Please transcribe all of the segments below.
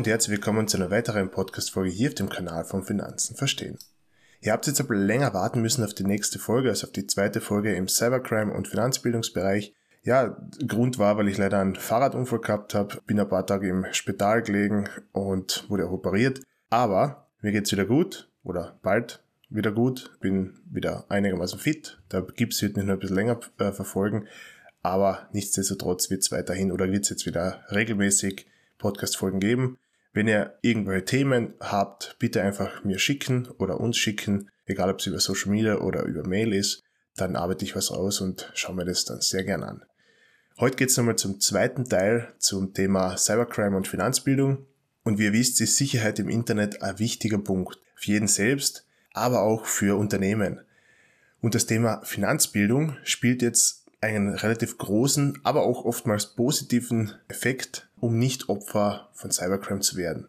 und herzlich willkommen zu einer weiteren Podcast-Folge hier auf dem Kanal von Finanzen verstehen. Ihr habt jetzt aber länger warten müssen auf die nächste Folge, also auf die zweite Folge im Cybercrime und Finanzbildungsbereich. Ja, Grund war, weil ich leider einen Fahrradunfall gehabt habe, bin ein paar Tage im Spital gelegen und wurde auch operiert. Aber mir geht's wieder gut oder bald wieder gut, bin wieder einigermaßen fit. Der Gips wird mich noch ein bisschen länger äh, verfolgen, aber nichtsdestotrotz wird es weiterhin oder wird es jetzt wieder regelmäßig Podcast-Folgen geben. Wenn ihr irgendwelche Themen habt, bitte einfach mir schicken oder uns schicken, egal ob es über Social Media oder über Mail ist, dann arbeite ich was aus und schaue mir das dann sehr gern an. Heute geht es nochmal zum zweiten Teil zum Thema Cybercrime und Finanzbildung. Und wie ihr wisst, ist Sicherheit im Internet ein wichtiger Punkt. Für jeden selbst, aber auch für Unternehmen. Und das Thema Finanzbildung spielt jetzt einen relativ großen, aber auch oftmals positiven Effekt um nicht Opfer von Cybercrime zu werden.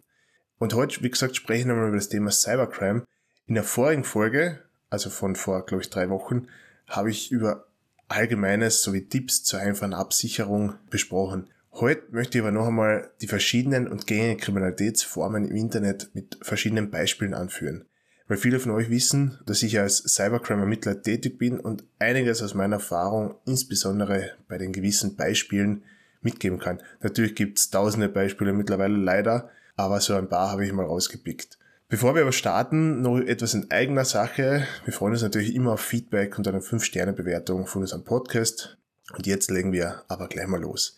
Und heute, wie gesagt, sprechen wir mal über das Thema Cybercrime. In der vorigen Folge, also von vor, glaube ich, drei Wochen, habe ich über Allgemeines sowie Tipps zur einfachen Absicherung besprochen. Heute möchte ich aber noch einmal die verschiedenen und gängigen Kriminalitätsformen im Internet mit verschiedenen Beispielen anführen. Weil viele von euch wissen, dass ich als Cybercrime-Ermittler tätig bin und einiges aus meiner Erfahrung, insbesondere bei den gewissen Beispielen, mitgeben kann. Natürlich gibt es tausende Beispiele mittlerweile leider, aber so ein paar habe ich mal rausgepickt. Bevor wir aber starten, noch etwas in eigener Sache. Wir freuen uns natürlich immer auf Feedback und eine 5-Sterne-Bewertung von unserem Podcast. Und jetzt legen wir aber gleich mal los.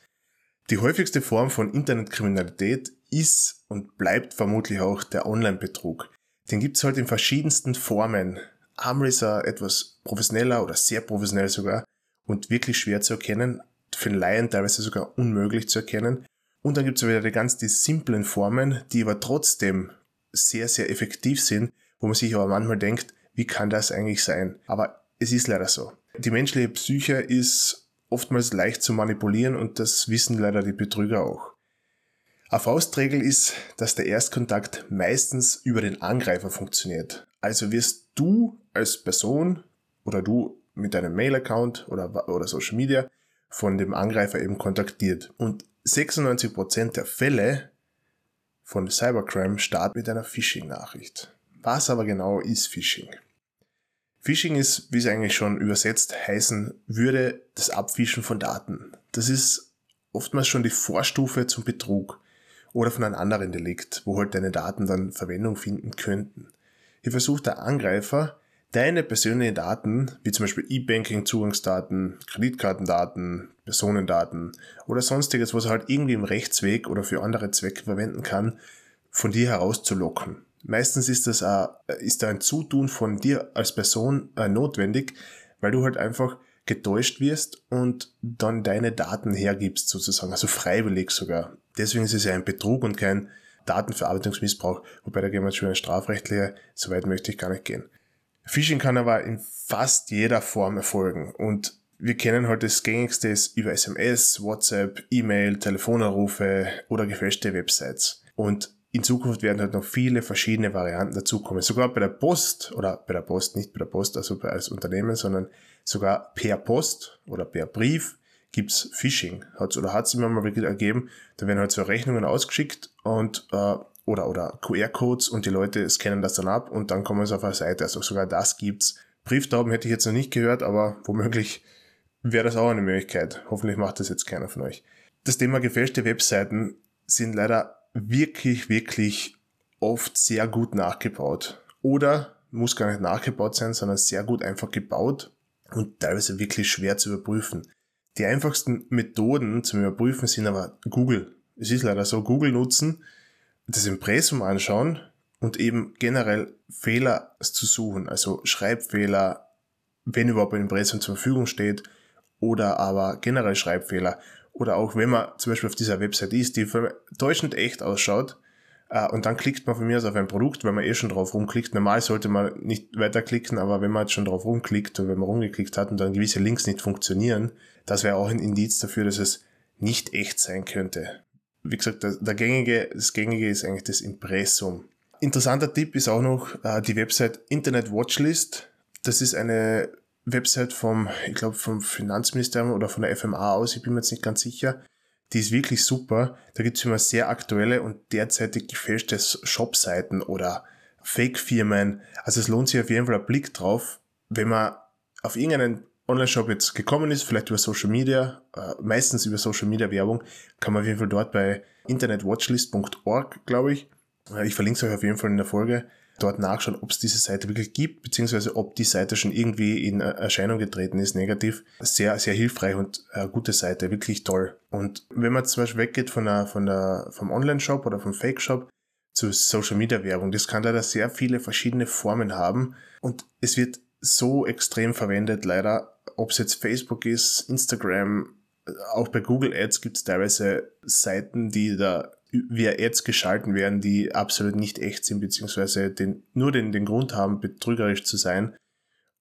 Die häufigste Form von Internetkriminalität ist und bleibt vermutlich auch der Online-Betrug. Den gibt's halt in verschiedensten Formen. Armrisser etwas professioneller oder sehr professionell sogar und wirklich schwer zu erkennen, für den Laien teilweise sogar unmöglich zu erkennen. Und dann gibt es wieder die ganz die simplen Formen, die aber trotzdem sehr, sehr effektiv sind, wo man sich aber manchmal denkt, wie kann das eigentlich sein? Aber es ist leider so. Die menschliche Psyche ist oftmals leicht zu manipulieren und das wissen leider die Betrüger auch. Eine Faustregel ist, dass der Erstkontakt meistens über den Angreifer funktioniert. Also wirst du als Person oder du mit deinem Mail-Account oder, oder Social Media von dem Angreifer eben kontaktiert. Und 96% der Fälle von Cybercrime starten mit einer Phishing-Nachricht. Was aber genau ist Phishing? Phishing ist, wie es eigentlich schon übersetzt heißen würde, das Abfischen von Daten. Das ist oftmals schon die Vorstufe zum Betrug oder von einem anderen Delikt, wo halt deine Daten dann Verwendung finden könnten. Hier versucht der Angreifer, deine persönlichen Daten, wie zum Beispiel E-Banking-Zugangsdaten, Kreditkartendaten, Personendaten oder sonstiges, was er halt irgendwie im Rechtsweg oder für andere Zwecke verwenden kann, von dir herauszulocken. Meistens ist das ein, ist da ein Zutun von dir als Person äh, notwendig, weil du halt einfach getäuscht wirst und dann deine Daten hergibst sozusagen, also freiwillig sogar. Deswegen ist es ja ein Betrug und kein Datenverarbeitungsmissbrauch, wobei da gehen wir jetzt schon ein strafrechtlicher, soweit möchte ich gar nicht gehen. Phishing kann aber in fast jeder Form erfolgen und wir kennen halt das gängigste über SMS, WhatsApp, E-Mail, Telefonanrufe oder gefälschte Websites. Und in Zukunft werden halt noch viele verschiedene Varianten dazukommen. Sogar bei der Post oder bei der Post, nicht bei der Post, also als Unternehmen, sondern sogar per Post oder per Brief gibt's Phishing. Hat's oder hat's immer mal wieder ergeben. Da werden halt so Rechnungen ausgeschickt und äh, oder, oder QR-Codes und die Leute scannen das dann ab und dann kommen sie auf eine Seite. Also sogar das gibt's. Brieftauben hätte ich jetzt noch nicht gehört, aber womöglich wäre das auch eine Möglichkeit. Hoffentlich macht das jetzt keiner von euch. Das Thema gefälschte Webseiten sind leider wirklich, wirklich oft sehr gut nachgebaut. Oder muss gar nicht nachgebaut sein, sondern sehr gut einfach gebaut und teilweise wirklich schwer zu überprüfen. Die einfachsten Methoden zum Überprüfen sind aber Google. Es ist leider so, Google nutzen das Impressum anschauen und eben generell Fehler zu suchen, also Schreibfehler, wenn überhaupt ein Impressum zur Verfügung steht, oder aber generell Schreibfehler. Oder auch wenn man zum Beispiel auf dieser Website ist, die täuschend echt ausschaut, äh, und dann klickt man von mir aus auf ein Produkt, weil man eh schon drauf rumklickt. Normal sollte man nicht weiterklicken, aber wenn man jetzt schon drauf rumklickt und wenn man rumgeklickt hat und dann gewisse Links nicht funktionieren, das wäre auch ein Indiz dafür, dass es nicht echt sein könnte wie gesagt, der, der gängige, das gängige ist eigentlich das Impressum. Interessanter Tipp ist auch noch äh, die Website Internet Watchlist. Das ist eine Website vom, ich glaube, vom Finanzministerium oder von der FMA aus, ich bin mir jetzt nicht ganz sicher, die ist wirklich super. Da gibt es immer sehr aktuelle und derzeitig gefälschte Shopseiten oder Fake-Firmen. Also es lohnt sich auf jeden Fall ein Blick drauf, wenn man auf irgendeinen Online-Shop jetzt gekommen ist, vielleicht über Social Media, äh, meistens über Social Media Werbung, kann man auf jeden Fall dort bei internetwatchlist.org, glaube ich. Äh, ich verlinke es euch auf jeden Fall in der Folge. Dort nachschauen, ob es diese Seite wirklich gibt, beziehungsweise ob die Seite schon irgendwie in Erscheinung getreten ist, negativ. Sehr, sehr hilfreich und eine gute Seite, wirklich toll. Und wenn man zum Beispiel weggeht von der, von der, vom Online-Shop oder vom Fake-Shop zu Social-Media-Werbung, das kann leider sehr viele verschiedene Formen haben und es wird so extrem verwendet, leider, ob es jetzt Facebook ist, Instagram, auch bei Google Ads gibt es teilweise Seiten, die da via Ads geschalten werden, die absolut nicht echt sind, beziehungsweise den, nur den, den Grund haben, betrügerisch zu sein.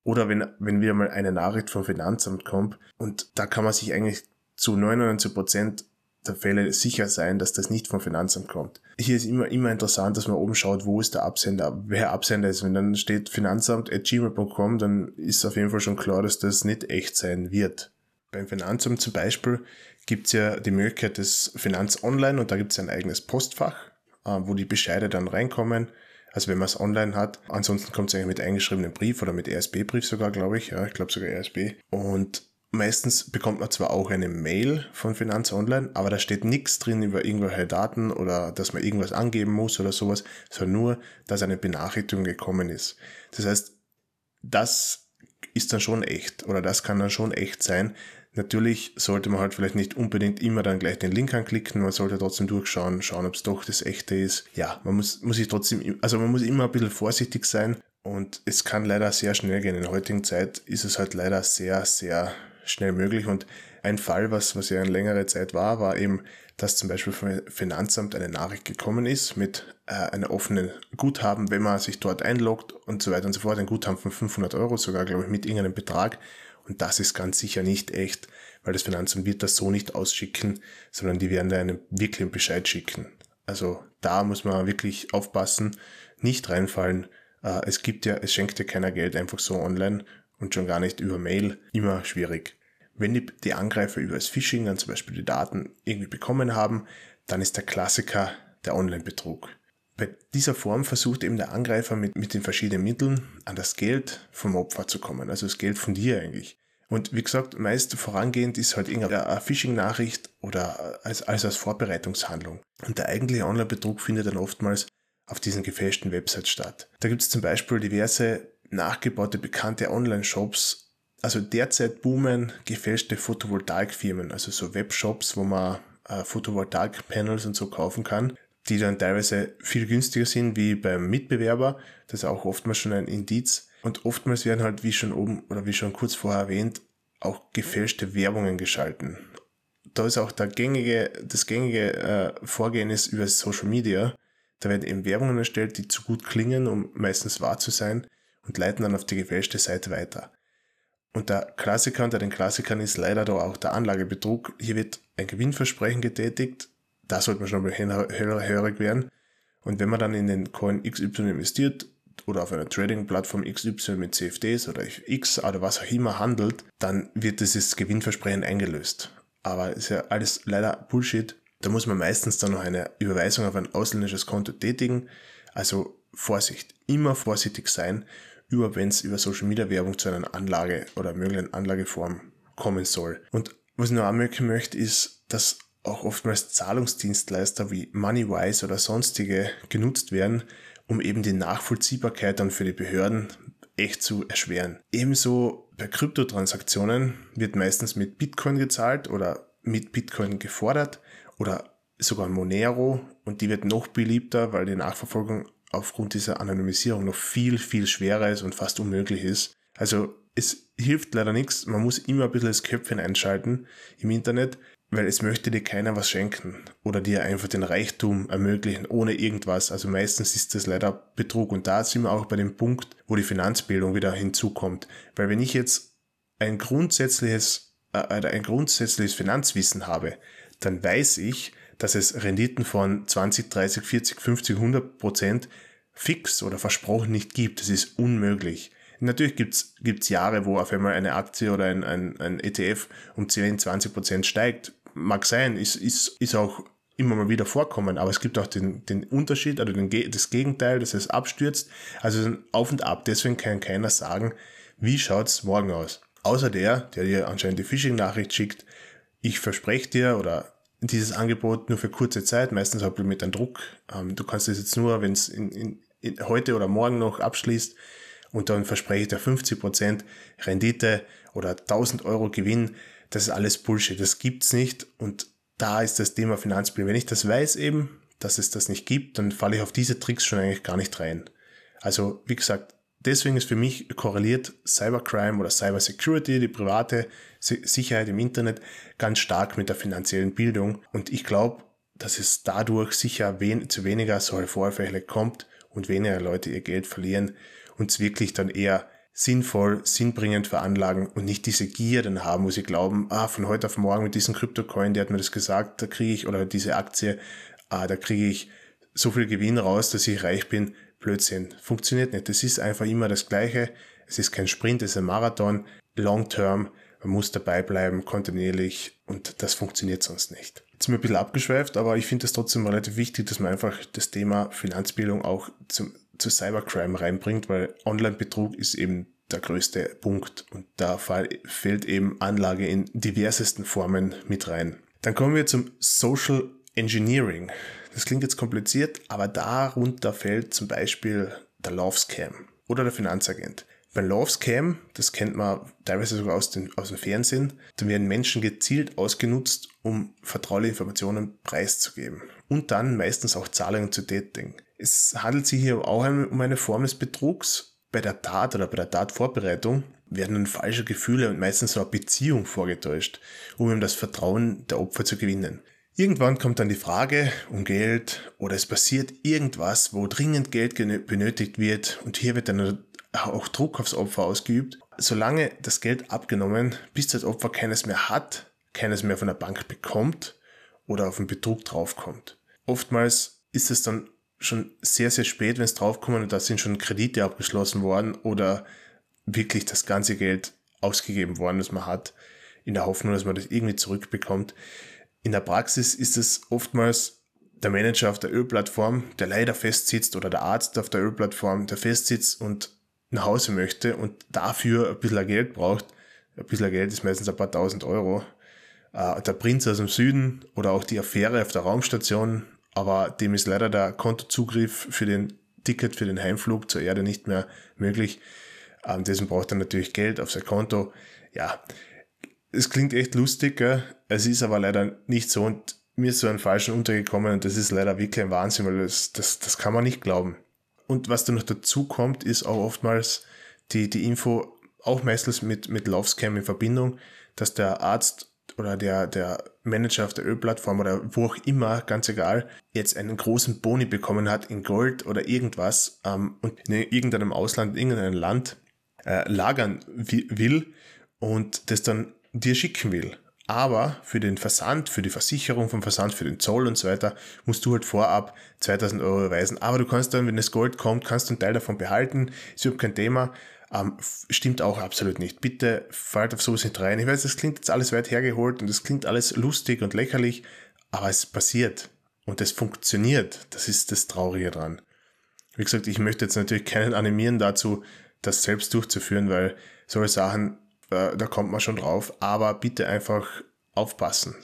Oder wenn, wenn wieder mal eine Nachricht vom Finanzamt kommt und da kann man sich eigentlich zu 99 Prozent der Fälle sicher sein, dass das nicht vom Finanzamt kommt. Hier ist immer, immer interessant, dass man oben schaut, wo ist der Absender, wer Absender ist. Wenn dann steht finanzamt.gmail.com, dann ist auf jeden Fall schon klar, dass das nicht echt sein wird. Beim Finanzamt zum Beispiel gibt es ja die Möglichkeit des Finanz Online und da gibt es ein eigenes Postfach, äh, wo die Bescheide dann reinkommen. Also wenn man es online hat. Ansonsten kommt es eigentlich mit eingeschriebenem Brief oder mit RSB-Brief sogar, glaube ich. Ja, ich glaube sogar RSB. Und Meistens bekommt man zwar auch eine Mail von Finanz Online, aber da steht nichts drin über irgendwelche Daten oder dass man irgendwas angeben muss oder sowas, sondern nur, dass eine Benachrichtigung gekommen ist. Das heißt, das ist dann schon echt oder das kann dann schon echt sein. Natürlich sollte man halt vielleicht nicht unbedingt immer dann gleich den Link anklicken, man sollte trotzdem durchschauen, schauen, ob es doch das echte ist. Ja, man muss, muss sich trotzdem, also man muss immer ein bisschen vorsichtig sein und es kann leider sehr schnell gehen. In der heutigen Zeit ist es halt leider sehr, sehr schnell möglich. Und ein Fall, was, was ja eine längere Zeit war, war eben, dass zum Beispiel vom Finanzamt eine Nachricht gekommen ist mit äh, einem offenen Guthaben, wenn man sich dort einloggt und so weiter und so fort, ein Guthaben von 500 Euro sogar, glaube ich, mit irgendeinem Betrag. Und das ist ganz sicher nicht echt, weil das Finanzamt wird das so nicht ausschicken, sondern die werden da einen wirklichen Bescheid schicken. Also da muss man wirklich aufpassen, nicht reinfallen. Äh, es gibt ja, es schenkt ja keiner Geld einfach so online und schon gar nicht über Mail immer schwierig. Wenn die, die Angreifer über das Phishing dann zum Beispiel die Daten irgendwie bekommen haben, dann ist der Klassiker der Online-Betrug. Bei dieser Form versucht eben der Angreifer mit, mit den verschiedenen Mitteln an das Geld vom Opfer zu kommen, also das Geld von dir eigentlich. Und wie gesagt, meist vorangehend ist halt irgendeine Phishing-Nachricht oder als, als als Vorbereitungshandlung. Und der eigentliche Online-Betrug findet dann oftmals auf diesen gefälschten Websites statt. Da gibt es zum Beispiel diverse nachgebaute bekannte Online-Shops. Also derzeit boomen gefälschte Photovoltaikfirmen, also so Webshops, wo man äh, Photovoltaik-Panels und so kaufen kann, die dann teilweise viel günstiger sind wie beim Mitbewerber. Das ist auch oftmals schon ein Indiz. Und oftmals werden halt, wie schon oben oder wie schon kurz vorher erwähnt, auch gefälschte Werbungen geschalten. Da ist auch der gängige, das gängige äh, Vorgehen ist über Social Media. Da werden eben Werbungen erstellt, die zu gut klingen, um meistens wahr zu sein und leiten dann auf die gefälschte Seite weiter. Und der Klassiker unter den Klassikern ist leider da auch der Anlagebetrug. Hier wird ein Gewinnversprechen getätigt. Da sollte man schon mal hellhörig werden. Und wenn man dann in den Coin XY investiert oder auf einer Trading-Plattform XY mit CFDs oder X oder was auch immer handelt, dann wird dieses Gewinnversprechen eingelöst. Aber ist ja alles leider Bullshit. Da muss man meistens dann noch eine Überweisung auf ein ausländisches Konto tätigen. Also Vorsicht, immer vorsichtig sein über wenn es über Social Media Werbung zu einer Anlage oder möglichen Anlageform kommen soll. Und was ich noch anmerken möchte, ist, dass auch oftmals Zahlungsdienstleister wie Moneywise oder sonstige genutzt werden, um eben die Nachvollziehbarkeit dann für die Behörden echt zu erschweren. Ebenso bei Kryptotransaktionen wird meistens mit Bitcoin gezahlt oder mit Bitcoin gefordert oder sogar Monero und die wird noch beliebter, weil die Nachverfolgung aufgrund dieser Anonymisierung noch viel, viel schwerer ist und fast unmöglich ist. Also es hilft leider nichts, man muss immer ein bisschen das Köpfchen einschalten im Internet, weil es möchte dir keiner was schenken oder dir einfach den Reichtum ermöglichen ohne irgendwas. Also meistens ist das leider Betrug und da sind wir auch bei dem Punkt, wo die Finanzbildung wieder hinzukommt. Weil wenn ich jetzt ein grundsätzliches, äh, ein grundsätzliches Finanzwissen habe, dann weiß ich, dass es Renditen von 20, 30, 40, 50, 100 Prozent fix oder versprochen nicht gibt. Das ist unmöglich. Natürlich gibt's gibt's Jahre, wo auf einmal eine Aktie oder ein, ein, ein ETF um 10, 20 Prozent steigt. Mag sein, ist, ist, ist auch immer mal wieder vorkommen, aber es gibt auch den, den Unterschied oder den, das Gegenteil, dass es abstürzt. Also auf und ab. Deswegen kann keiner sagen, wie schaut's morgen aus. Außer der, der dir anscheinend die Phishing-Nachricht schickt, ich verspreche dir oder dieses Angebot nur für kurze Zeit, meistens auch mit einem Druck. Ähm, du kannst es jetzt nur, wenn es in, in, in heute oder morgen noch abschließt und dann verspreche ich dir 50% Rendite oder 1000 Euro Gewinn. Das ist alles Bullshit. Das gibt's nicht und da ist das Thema Finanzbildung. Wenn ich das weiß eben, dass es das nicht gibt, dann falle ich auf diese Tricks schon eigentlich gar nicht rein. Also, wie gesagt, deswegen ist für mich korreliert Cybercrime oder Cybersecurity, die private Sicherheit im Internet, ganz stark mit der finanziellen Bildung. Und ich glaube, dass es dadurch sicher wen zu weniger solche Vorfälle kommt und weniger Leute ihr Geld verlieren und es wirklich dann eher sinnvoll, sinnbringend veranlagen und nicht diese Gier dann haben, wo sie glauben, ah, von heute auf morgen mit diesem Kryptocoin, der hat mir das gesagt, da kriege ich, oder diese Aktie, ah, da kriege ich so viel Gewinn raus, dass ich reich bin. Blödsinn. Funktioniert nicht. Es ist einfach immer das Gleiche. Es ist kein Sprint, es ist ein Marathon, long term. Man muss dabei bleiben, kontinuierlich und das funktioniert sonst nicht. Jetzt sind wir ein bisschen abgeschweift, aber ich finde es trotzdem relativ wichtig, dass man einfach das Thema Finanzbildung auch zum, zu Cybercrime reinbringt, weil Online-Betrug ist eben der größte Punkt und da fällt eben Anlage in diversesten Formen mit rein. Dann kommen wir zum Social Engineering. Das klingt jetzt kompliziert, aber darunter fällt zum Beispiel der Love Scam oder der Finanzagent. Beim Love Scam, das kennt man teilweise sogar aus, den, aus dem Fernsehen, da werden Menschen gezielt ausgenutzt, um vertrauliche Informationen preiszugeben und dann meistens auch Zahlungen zu tätigen. Es handelt sich hier auch um eine Form des Betrugs. Bei der Tat oder bei der Tatvorbereitung werden dann falsche Gefühle und meistens eine Beziehung vorgetäuscht, um ihm das Vertrauen der Opfer zu gewinnen. Irgendwann kommt dann die Frage um Geld oder es passiert irgendwas, wo dringend Geld benötigt wird und hier wird dann auch Druck aufs Opfer ausgeübt. Solange das Geld abgenommen, bis das Opfer keines mehr hat, keines mehr von der Bank bekommt oder auf den Betrug draufkommt. Oftmals ist es dann schon sehr, sehr spät, wenn es draufkommt und da sind schon Kredite abgeschlossen worden oder wirklich das ganze Geld ausgegeben worden, das man hat, in der Hoffnung, dass man das irgendwie zurückbekommt. In der Praxis ist es oftmals der Manager auf der Ölplattform, der leider festsitzt oder der Arzt auf der Ölplattform, der festsitzt und nach Hause möchte und dafür ein bisschen Geld braucht. Ein bisschen Geld ist meistens ein paar tausend Euro. Äh, der Prinz aus dem Süden oder auch die Affäre auf der Raumstation, aber dem ist leider der Kontozugriff für den Ticket für den Heimflug zur Erde nicht mehr möglich. Ähm, dessen braucht er natürlich Geld auf sein Konto. Ja, es klingt echt lustig, gell? es ist aber leider nicht so und mir ist so ein falschen untergekommen und das ist leider wirklich ein Wahnsinn, weil das, das, das kann man nicht glauben. Und was dann noch dazu kommt, ist auch oftmals die, die Info, auch meistens mit, mit Scam in Verbindung, dass der Arzt oder der, der Manager auf der Ölplattform oder wo auch immer, ganz egal, jetzt einen großen Boni bekommen hat in Gold oder irgendwas ähm, und in irgendeinem Ausland, in irgendeinem Land äh, lagern will und das dann dir schicken will. Aber für den Versand, für die Versicherung vom Versand, für den Zoll und so weiter, musst du halt vorab 2000 Euro überweisen. Aber du kannst dann, wenn das Gold kommt, kannst du einen Teil davon behalten. Ist überhaupt kein Thema. Ähm, stimmt auch absolut nicht. Bitte fallt auf sowas nicht rein. Ich weiß, das klingt jetzt alles weit hergeholt und das klingt alles lustig und lächerlich, aber es passiert und es funktioniert. Das ist das Traurige dran. Wie gesagt, ich möchte jetzt natürlich keinen animieren dazu, das selbst durchzuführen, weil solche Sachen äh, da kommt man schon drauf, aber bitte einfach aufpassen.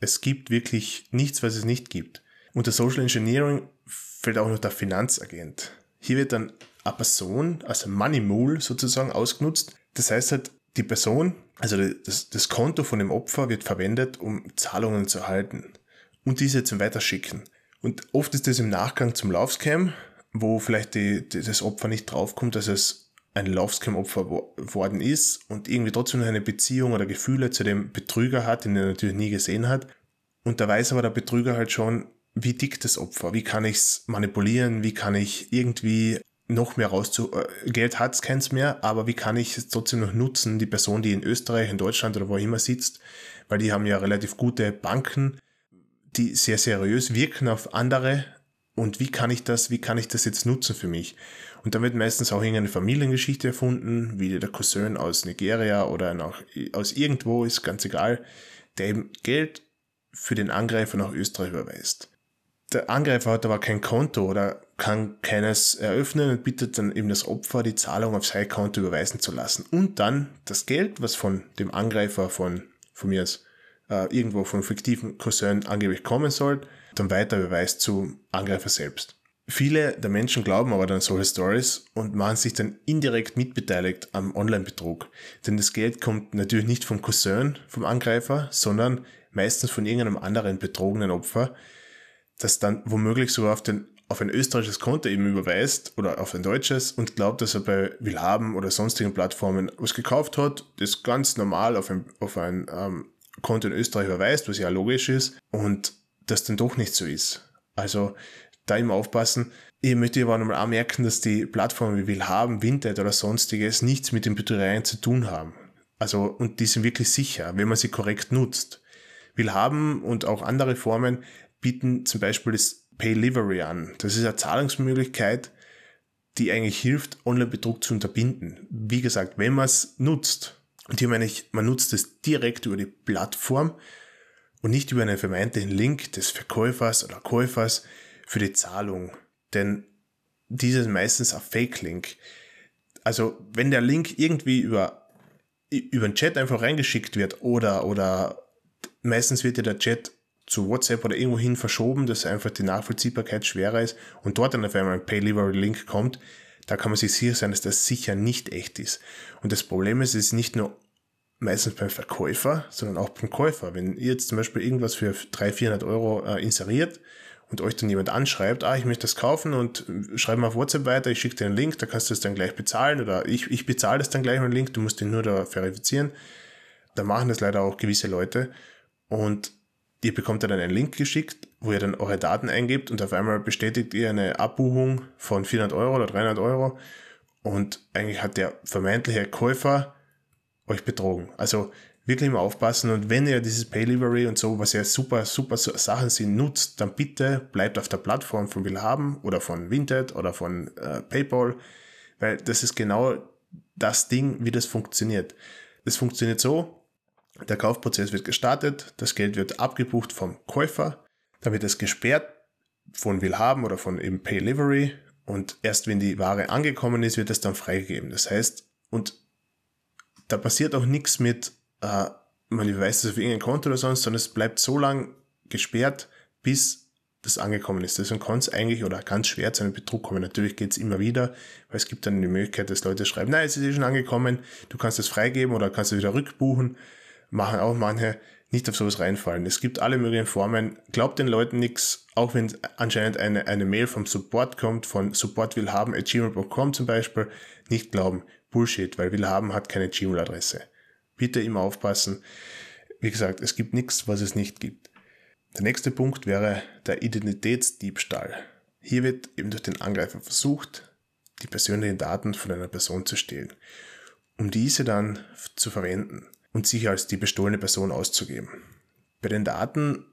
Es gibt wirklich nichts, was es nicht gibt. Unter Social Engineering fällt auch noch der Finanzagent. Hier wird dann eine Person, also Money Mule sozusagen ausgenutzt. Das heißt halt, die Person, also das, das Konto von dem Opfer wird verwendet, um Zahlungen zu erhalten und diese zum Weiterschicken. Und oft ist das im Nachgang zum Laufscam, wo vielleicht die, die, das Opfer nicht draufkommt, dass es ein Love-Scam-Opfer worden ist und irgendwie trotzdem noch eine Beziehung oder Gefühle zu dem Betrüger hat, den er natürlich nie gesehen hat. Und da weiß aber der Betrüger halt schon, wie dick das Opfer, wie kann ich es manipulieren, wie kann ich irgendwie noch mehr rauszu... Äh, Geld hat's keins mehr, aber wie kann ich es trotzdem noch nutzen, die Person, die in Österreich, in Deutschland oder wo immer sitzt, weil die haben ja relativ gute Banken, die sehr seriös wirken auf andere und wie kann ich das, wie kann ich das jetzt nutzen für mich? Und dann wird meistens auch irgendeine Familiengeschichte erfunden, wie der Cousin aus Nigeria oder noch aus irgendwo, ist ganz egal, der eben Geld für den Angreifer nach Österreich überweist. Der Angreifer hat aber kein Konto oder kann keines eröffnen und bittet dann eben das Opfer, die Zahlung auf sein Konto überweisen zu lassen. Und dann das Geld, was von dem Angreifer von, von mir aus, äh, irgendwo vom fiktiven Cousin angeblich kommen soll, dann weiter überweist zu Angreifer selbst. Viele der Menschen glauben aber dann solche Stories und machen sich dann indirekt mitbeteiligt am Online-Betrug. Denn das Geld kommt natürlich nicht vom Cousin, vom Angreifer, sondern meistens von irgendeinem anderen betrogenen Opfer, das dann womöglich sogar auf, den, auf ein österreichisches Konto eben überweist oder auf ein deutsches und glaubt, dass er bei Willhaben oder sonstigen Plattformen was gekauft hat, das ganz normal auf ein, auf ein ähm, Konto in Österreich überweist, was ja logisch ist, und das dann doch nicht so ist. Also da immer aufpassen. Ihr möchtet aber nochmal auch merken, dass die Plattformen wie Willhaben, Vinted oder sonstiges nichts mit den Betrügereien zu tun haben. Also, und die sind wirklich sicher, wenn man sie korrekt nutzt. Willhaben und auch andere Formen bieten zum Beispiel das Pay-Livery an. Das ist eine Zahlungsmöglichkeit, die eigentlich hilft, Online-Betrug zu unterbinden. Wie gesagt, wenn man es nutzt, und hier meine ich, man nutzt es direkt über die Plattform und nicht über einen vermeintlichen Link des Verkäufers oder Käufers, für die Zahlung. Denn dieses ist meistens ein Fake-Link. Also wenn der Link irgendwie über, über den Chat einfach reingeschickt wird oder, oder meistens wird ja der Chat zu WhatsApp oder irgendwo hin verschoben, dass einfach die Nachvollziehbarkeit schwerer ist und dort dann auf einmal ein Pay-Livery-Link kommt, da kann man sich sicher sein, dass das sicher nicht echt ist. Und das Problem ist, es ist nicht nur meistens beim Verkäufer, sondern auch beim Käufer. Wenn ihr jetzt zum Beispiel irgendwas für 300, 400 Euro äh, inseriert und euch dann jemand anschreibt, ah, ich möchte das kaufen und schreib mal auf WhatsApp weiter, ich schicke dir einen Link, da kannst du es dann gleich bezahlen oder ich, ich bezahle das dann gleich mit dem Link, du musst den nur da verifizieren. Da machen das leider auch gewisse Leute und ihr bekommt dann einen Link geschickt, wo ihr dann eure Daten eingebt und auf einmal bestätigt ihr eine Abbuchung von 400 Euro oder 300 Euro und eigentlich hat der vermeintliche Käufer euch betrogen. Also wirklich mal aufpassen und wenn ihr dieses Pay Delivery und so, was ja super, super Sachen sind, nutzt, dann bitte bleibt auf der Plattform von Willhaben oder von Vinted oder von äh, PayPal, weil das ist genau das Ding, wie das funktioniert. Es funktioniert so, der Kaufprozess wird gestartet, das Geld wird abgebucht vom Käufer, dann wird es gesperrt von Willhaben oder von eben Pay Delivery und erst wenn die Ware angekommen ist, wird es dann freigegeben. Das heißt, und da passiert auch nichts mit äh, man überweist es auf irgendein Konto oder sonst, sondern es bleibt so lang gesperrt, bis das angekommen ist. Deswegen kann es eigentlich oder ganz schwer zu einem Betrug kommen. Natürlich geht es immer wieder, weil es gibt dann die Möglichkeit, dass Leute schreiben, nein, es ist eh schon angekommen, du kannst es freigeben oder kannst es wieder rückbuchen. Machen auch manche nicht auf sowas reinfallen. Es gibt alle möglichen Formen. Glaubt den Leuten nichts, auch wenn anscheinend eine, eine Mail vom Support kommt, von supportwillhaben.gmail.com zum Beispiel, nicht glauben. Bullshit, weil Willhaben hat keine Gmail-Adresse bitte immer aufpassen. Wie gesagt, es gibt nichts, was es nicht gibt. Der nächste Punkt wäre der Identitätsdiebstahl. Hier wird eben durch den Angreifer versucht, die persönlichen Daten von einer Person zu stehlen, um diese dann zu verwenden und sich als die bestohlene Person auszugeben. Bei den Daten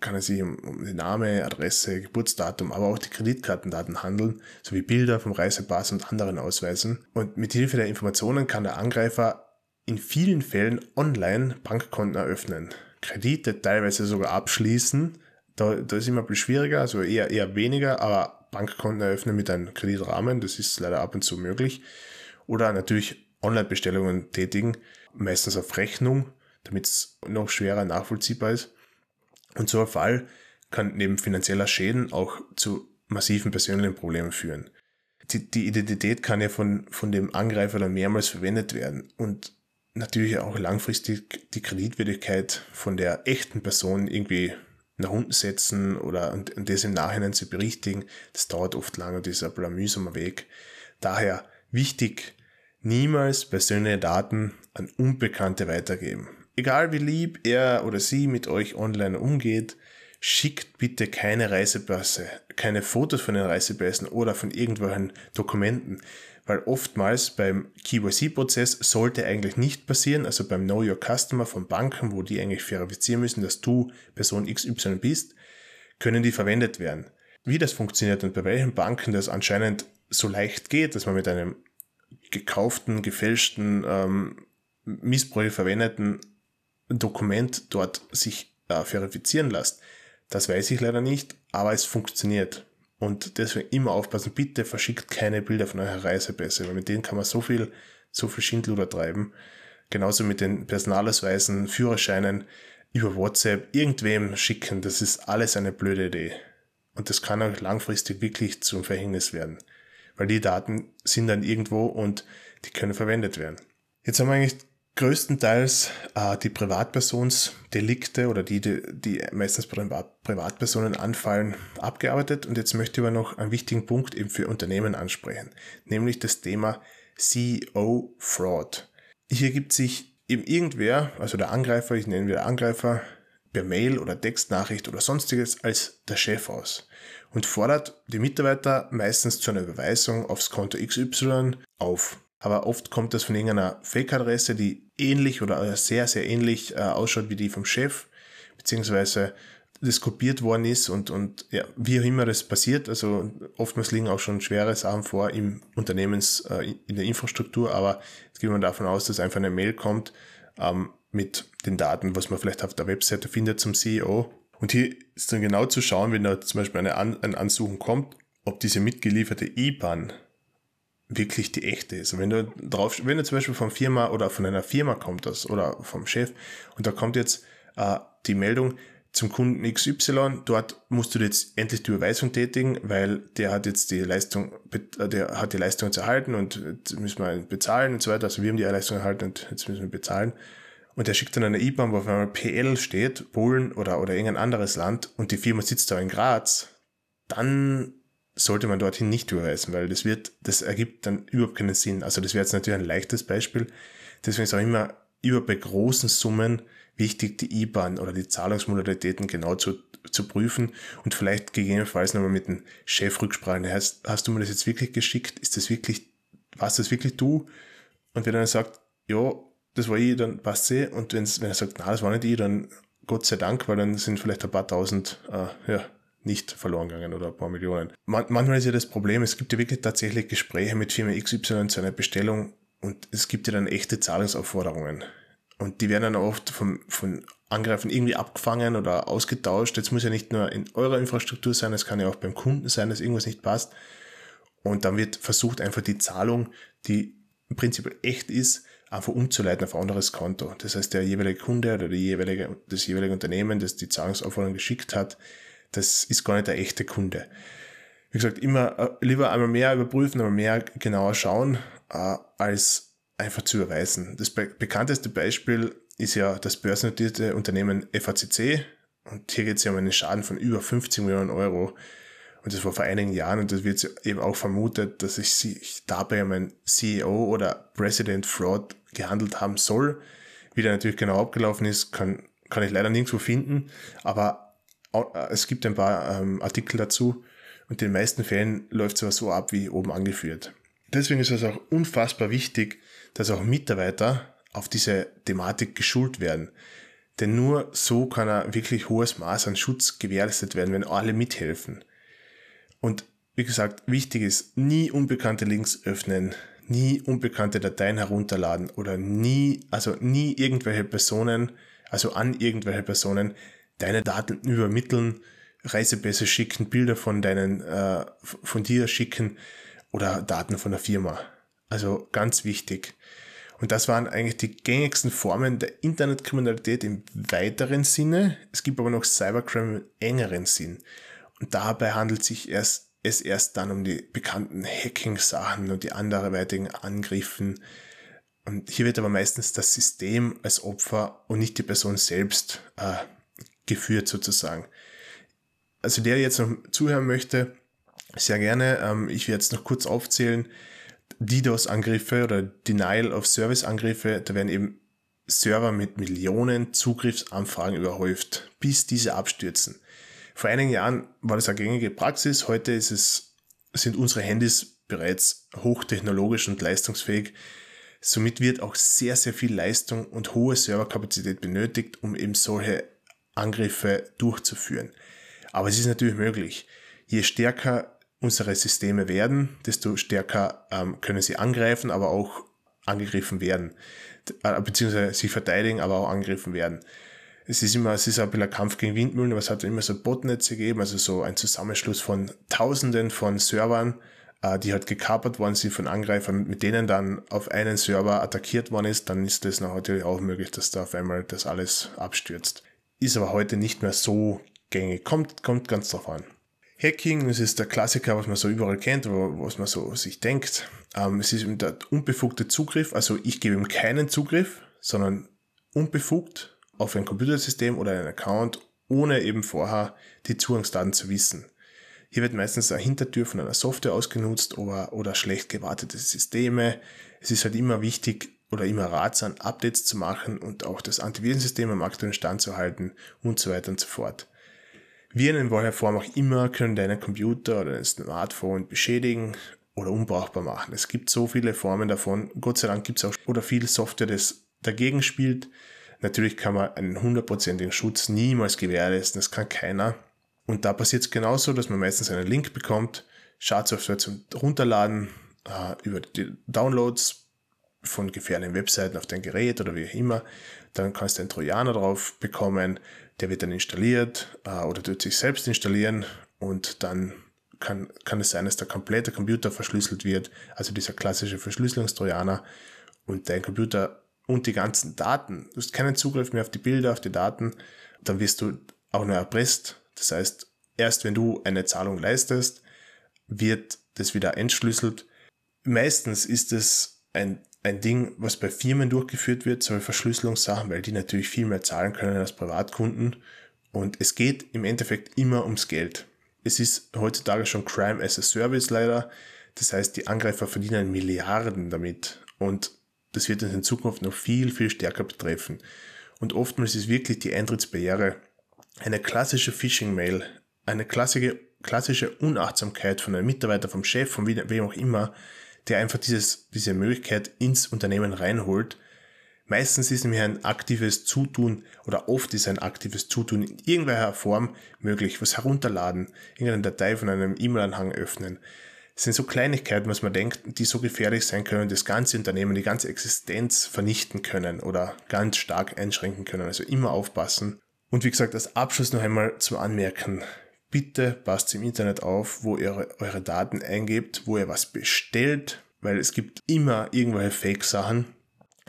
kann es sich um, um den Name, Adresse, Geburtsdatum, aber auch die Kreditkartendaten handeln, sowie Bilder vom Reisepass und anderen Ausweisen. Und mit Hilfe der Informationen kann der Angreifer in vielen Fällen online Bankkonten eröffnen, Kredite teilweise sogar abschließen. Da, da ist immer ein bisschen schwieriger, also eher, eher weniger, aber Bankkonten eröffnen mit einem Kreditrahmen, das ist leider ab und zu möglich. Oder natürlich Online-Bestellungen tätigen, meistens auf Rechnung, damit es noch schwerer nachvollziehbar ist. Und so ein Fall kann neben finanzieller Schäden auch zu massiven persönlichen Problemen führen. Die, die Identität kann ja von, von dem Angreifer dann mehrmals verwendet werden. Und natürlich auch langfristig die Kreditwürdigkeit von der echten Person irgendwie nach unten setzen oder und, und das im Nachhinein zu berichtigen, das dauert oft lang und ist ein mühsamer Weg. Daher wichtig, niemals persönliche Daten an Unbekannte weitergeben. Egal wie lieb er oder sie mit euch online umgeht, schickt bitte keine Reisepässe, keine Fotos von den Reisepässen oder von irgendwelchen Dokumenten weil oftmals beim KYC-Prozess sollte eigentlich nicht passieren, also beim Know Your Customer von Banken, wo die eigentlich verifizieren müssen, dass du Person XY bist, können die verwendet werden. Wie das funktioniert und bei welchen Banken das anscheinend so leicht geht, dass man mit einem gekauften, gefälschten, ähm, Missbräuche verwendeten Dokument dort sich äh, verifizieren lasst, das weiß ich leider nicht, aber es funktioniert. Und deswegen immer aufpassen, bitte verschickt keine Bilder von eurer Reisepässe, weil mit denen kann man so viel, so viel Schindluder treiben. Genauso mit den Personalausweisen, Führerscheinen über WhatsApp irgendwem schicken, das ist alles eine blöde Idee. Und das kann auch langfristig wirklich zum Verhängnis werden. Weil die Daten sind dann irgendwo und die können verwendet werden. Jetzt haben wir eigentlich größtenteils äh, die Privatpersonsdelikte oder die, die, die meistens bei den Privatpersonen anfallen, abgearbeitet. Und jetzt möchte ich aber noch einen wichtigen Punkt eben für Unternehmen ansprechen, nämlich das Thema CEO Fraud. Hier gibt sich eben irgendwer, also der Angreifer, ich nenne wieder Angreifer, per Mail oder Textnachricht oder sonstiges als der Chef aus und fordert die Mitarbeiter meistens zu einer Überweisung aufs Konto XY auf. Aber oft kommt das von irgendeiner Fake-Adresse, die ähnlich oder sehr, sehr ähnlich äh, ausschaut wie die vom Chef, beziehungsweise das kopiert worden ist und, und ja, wie auch immer das passiert. Also oftmals liegen auch schon schwere Sachen vor im Unternehmens, äh, in der Infrastruktur, aber jetzt geht man davon aus, dass einfach eine Mail kommt ähm, mit den Daten, was man vielleicht auf der Webseite findet zum CEO. Und hier ist dann genau zu schauen, wenn da zum Beispiel eine, An ein Ansuchen kommt, ob diese mitgelieferte IBAN wirklich die echte ist. Und wenn du drauf, wenn du zum Beispiel von Firma oder von einer Firma kommt das oder vom Chef und da kommt jetzt äh, die Meldung, zum Kunden XY, dort musst du jetzt endlich die Überweisung tätigen, weil der hat jetzt die Leistung, äh, der hat die Leistung jetzt erhalten und jetzt müssen wir bezahlen und so weiter. Also wir haben die Leistung erhalten und jetzt müssen wir bezahlen. Und der schickt dann eine IBAN, wo auf einmal PL steht, Polen oder, oder irgendein anderes Land und die Firma sitzt da in Graz, dann sollte man dorthin nicht überweisen, weil das wird, das ergibt dann überhaupt keinen Sinn. Also das wäre jetzt natürlich ein leichtes Beispiel. Deswegen ist auch immer über bei großen Summen wichtig, die IBAN oder die Zahlungsmodalitäten genau zu, zu prüfen und vielleicht gegebenenfalls nochmal mit dem Chef Rücksprache. Hast, hast du mir das jetzt wirklich geschickt? Ist das wirklich, warst das wirklich du? Und wenn er dann sagt, ja, das war ich, dann passt sie. Und wenn's, wenn er sagt, na, das war nicht ich, dann Gott sei Dank, weil dann sind vielleicht ein paar tausend, äh, ja, nicht verloren gegangen oder ein paar Millionen. Man, manchmal ist ja das Problem, es gibt ja wirklich tatsächlich Gespräche mit Firma XY zu einer Bestellung und es gibt ja dann echte Zahlungsaufforderungen. Und die werden dann oft vom, von Angreifern irgendwie abgefangen oder ausgetauscht. Jetzt muss ja nicht nur in eurer Infrastruktur sein, es kann ja auch beim Kunden sein, dass irgendwas nicht passt. Und dann wird versucht, einfach die Zahlung, die im Prinzip echt ist, einfach umzuleiten auf ein anderes Konto. Das heißt, der jeweilige Kunde oder die jeweilige, das jeweilige Unternehmen, das die Zahlungsaufforderung geschickt hat, das ist gar nicht der echte Kunde. Wie gesagt, immer äh, lieber einmal mehr überprüfen, einmal mehr genauer schauen, äh, als einfach zu überweisen. Das be bekannteste Beispiel ist ja das börsennotierte Unternehmen FACC. Und hier geht es ja um einen Schaden von über 50 Millionen Euro. Und das war vor einigen Jahren und das wird eben auch vermutet, dass es sich dabei um einen CEO oder President Fraud gehandelt haben soll. Wie der natürlich genau abgelaufen ist, kann, kann ich leider nirgendwo finden. Aber es gibt ein paar ähm, Artikel dazu und in den meisten Fällen läuft es aber so ab, wie oben angeführt. Deswegen ist es auch unfassbar wichtig, dass auch Mitarbeiter auf diese Thematik geschult werden. Denn nur so kann ein wirklich hohes Maß an Schutz gewährleistet werden, wenn alle mithelfen. Und wie gesagt, wichtig ist, nie unbekannte Links öffnen, nie unbekannte Dateien herunterladen oder nie, also nie irgendwelche Personen, also an irgendwelche Personen deine Daten übermitteln, Reisepässe schicken, Bilder von deinen, äh, von dir schicken oder Daten von der Firma. Also ganz wichtig. Und das waren eigentlich die gängigsten Formen der Internetkriminalität im weiteren Sinne. Es gibt aber noch Cybercrime im engeren Sinn. Und dabei handelt es sich erst, es erst dann um die bekannten Hacking-Sachen und die anderweitigen Angriffen. Und hier wird aber meistens das System als Opfer und nicht die Person selbst äh, geführt sozusagen. Also der jetzt noch zuhören möchte, sehr gerne. Ähm, ich werde jetzt noch kurz aufzählen, DDoS-Angriffe oder Denial of Service-Angriffe, da werden eben Server mit Millionen Zugriffsanfragen überhäuft, bis diese abstürzen. Vor einigen Jahren war das eine gängige Praxis, heute ist es, sind unsere Handys bereits hochtechnologisch und leistungsfähig. Somit wird auch sehr, sehr viel Leistung und hohe Serverkapazität benötigt, um eben solche Angriffe durchzuführen. Aber es ist natürlich möglich. Je stärker unsere Systeme werden, desto stärker ähm, können sie angreifen, aber auch angegriffen werden, äh, beziehungsweise sich verteidigen, aber auch angegriffen werden. Es ist immer, es ist ein bisschen ein Kampf gegen Windmühlen, aber es hat immer so Botnetze gegeben, also so ein Zusammenschluss von Tausenden von Servern, äh, die halt gekapert worden sind von Angreifern, mit denen dann auf einen Server attackiert worden ist, dann ist das natürlich auch möglich, dass da auf einmal das alles abstürzt. Ist aber heute nicht mehr so gängig, kommt, kommt ganz drauf an. Hacking, das ist der Klassiker, was man so überall kennt, was man so sich denkt. Ähm, es ist der unbefugte Zugriff, also ich gebe ihm keinen Zugriff, sondern unbefugt auf ein Computersystem oder einen Account, ohne eben vorher die Zugangsdaten zu wissen. Hier wird meistens eine Hintertür von einer Software ausgenutzt oder, oder schlecht gewartete Systeme. Es ist halt immer wichtig oder immer ratsam, Updates zu machen und auch das Antivirensystem am aktuellen Stand zu halten und so weiter und so fort. Viren in welcher Form auch immer können deinen Computer oder dein Smartphone beschädigen oder unbrauchbar machen. Es gibt so viele Formen davon. Gott sei Dank gibt es auch oder viel Software, das dagegen spielt. Natürlich kann man einen hundertprozentigen Schutz niemals gewährleisten, das kann keiner. Und da passiert es genauso, dass man meistens einen Link bekommt, Schadsoftware zum Runterladen, äh, über die Downloads von gefährlichen Webseiten auf dein Gerät oder wie auch immer. Dann kannst du einen Trojaner drauf bekommen, der wird dann installiert äh, oder tut sich selbst installieren und dann kann, kann es sein, dass der komplette Computer verschlüsselt wird, also dieser klassische Verschlüsselungstrojaner und dein Computer und die ganzen Daten. Du hast keinen Zugriff mehr auf die Bilder, auf die Daten. Dann wirst du auch nur erpresst. Das heißt, erst wenn du eine Zahlung leistest, wird das wieder entschlüsselt. Meistens ist es ein, ein Ding, was bei Firmen durchgeführt wird, solche Verschlüsselungssachen, weil die natürlich viel mehr zahlen können als Privatkunden. Und es geht im Endeffekt immer ums Geld. Es ist heutzutage schon Crime as a Service leider. Das heißt, die Angreifer verdienen Milliarden damit. Und das wird uns in Zukunft noch viel, viel stärker betreffen. Und oftmals ist wirklich die Eintrittsbarriere eine klassische Phishing-Mail, eine klassische, klassische Unachtsamkeit von einem Mitarbeiter, vom Chef, von wem auch immer, der einfach dieses, diese Möglichkeit ins Unternehmen reinholt. Meistens ist nämlich ein aktives Zutun oder oft ist ein aktives Zutun in irgendeiner Form möglich. Was herunterladen, irgendeine Datei von einem E-Mail-Anhang öffnen, sind so Kleinigkeiten, was man denkt, die so gefährlich sein können, das ganze Unternehmen, die ganze Existenz vernichten können oder ganz stark einschränken können. Also immer aufpassen. Und wie gesagt, als Abschluss noch einmal zum Anmerken. Bitte passt im Internet auf, wo ihr eure Daten eingebt, wo ihr was bestellt, weil es gibt immer irgendwelche Fake-Sachen.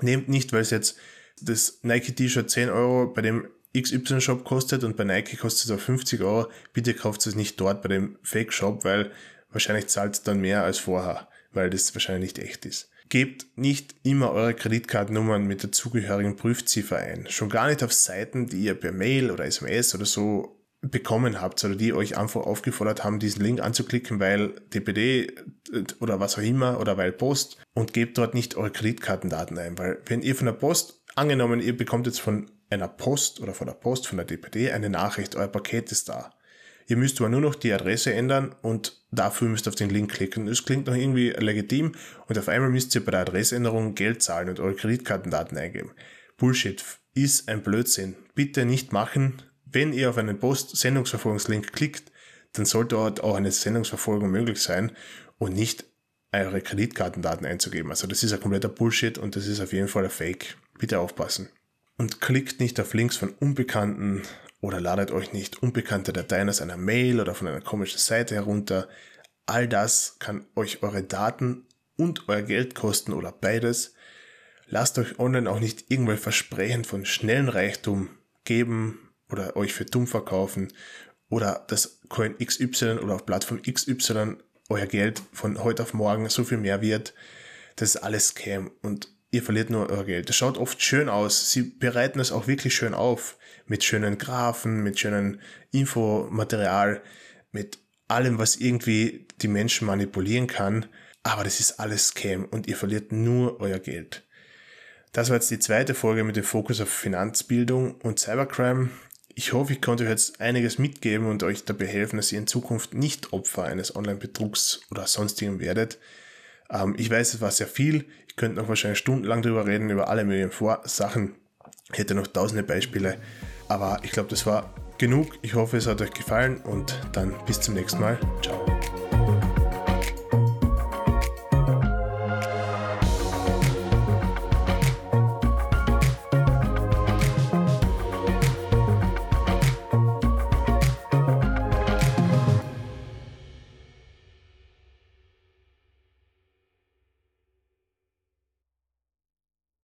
Nehmt nicht, weil es jetzt das Nike-T-Shirt 10 Euro bei dem XY-Shop kostet und bei Nike kostet es auch 50 Euro. Bitte kauft es nicht dort bei dem Fake-Shop, weil Wahrscheinlich zahlt dann mehr als vorher, weil das wahrscheinlich nicht echt ist. Gebt nicht immer eure Kreditkartennummern mit der zugehörigen Prüfziffer ein. Schon gar nicht auf Seiten, die ihr per Mail oder SMS oder so bekommen habt oder die euch einfach aufgefordert haben, diesen Link anzuklicken, weil DPD äh, oder was auch immer oder weil Post und gebt dort nicht eure Kreditkartendaten ein, weil wenn ihr von der Post, angenommen ihr bekommt jetzt von einer Post oder von der Post, von der DPD eine Nachricht, euer Paket ist da Ihr müsst aber nur noch die Adresse ändern und dafür müsst ihr auf den Link klicken. Das klingt noch irgendwie legitim und auf einmal müsst ihr bei der Adressänderung Geld zahlen und eure Kreditkartendaten eingeben. Bullshit ist ein Blödsinn. Bitte nicht machen. Wenn ihr auf einen Post-Sendungsverfolgungslink klickt, dann sollte dort auch eine Sendungsverfolgung möglich sein und nicht eure Kreditkartendaten einzugeben. Also das ist ein kompletter Bullshit und das ist auf jeden Fall ein Fake. Bitte aufpassen. Und klickt nicht auf Links von Unbekannten oder ladet euch nicht unbekannte Dateien aus einer Mail oder von einer komischen Seite herunter. All das kann euch eure Daten und euer Geld kosten oder beides. Lasst euch online auch nicht irgendwelche Versprechen von schnellen Reichtum geben oder euch für dumm verkaufen oder das Coin XY oder auf Plattform XY euer Geld von heute auf morgen so viel mehr wird. Das ist alles Scam und ihr verliert nur euer Geld. Das schaut oft schön aus. Sie bereiten es auch wirklich schön auf. Mit schönen Graphen, mit schönen Infomaterial, mit allem, was irgendwie die Menschen manipulieren kann. Aber das ist alles Scam und ihr verliert nur euer Geld. Das war jetzt die zweite Folge mit dem Fokus auf Finanzbildung und Cybercrime. Ich hoffe, ich konnte euch jetzt einiges mitgeben und euch dabei helfen, dass ihr in Zukunft nicht Opfer eines Online-Betrugs oder sonstigen werdet. Ähm, ich weiß, es war sehr viel. Ich könnte noch wahrscheinlich stundenlang drüber reden, über alle möglichen Vor Sachen. Ich hätte noch tausende Beispiele. Aber ich glaube, das war genug. Ich hoffe, es hat euch gefallen und dann bis zum nächsten Mal. Ciao.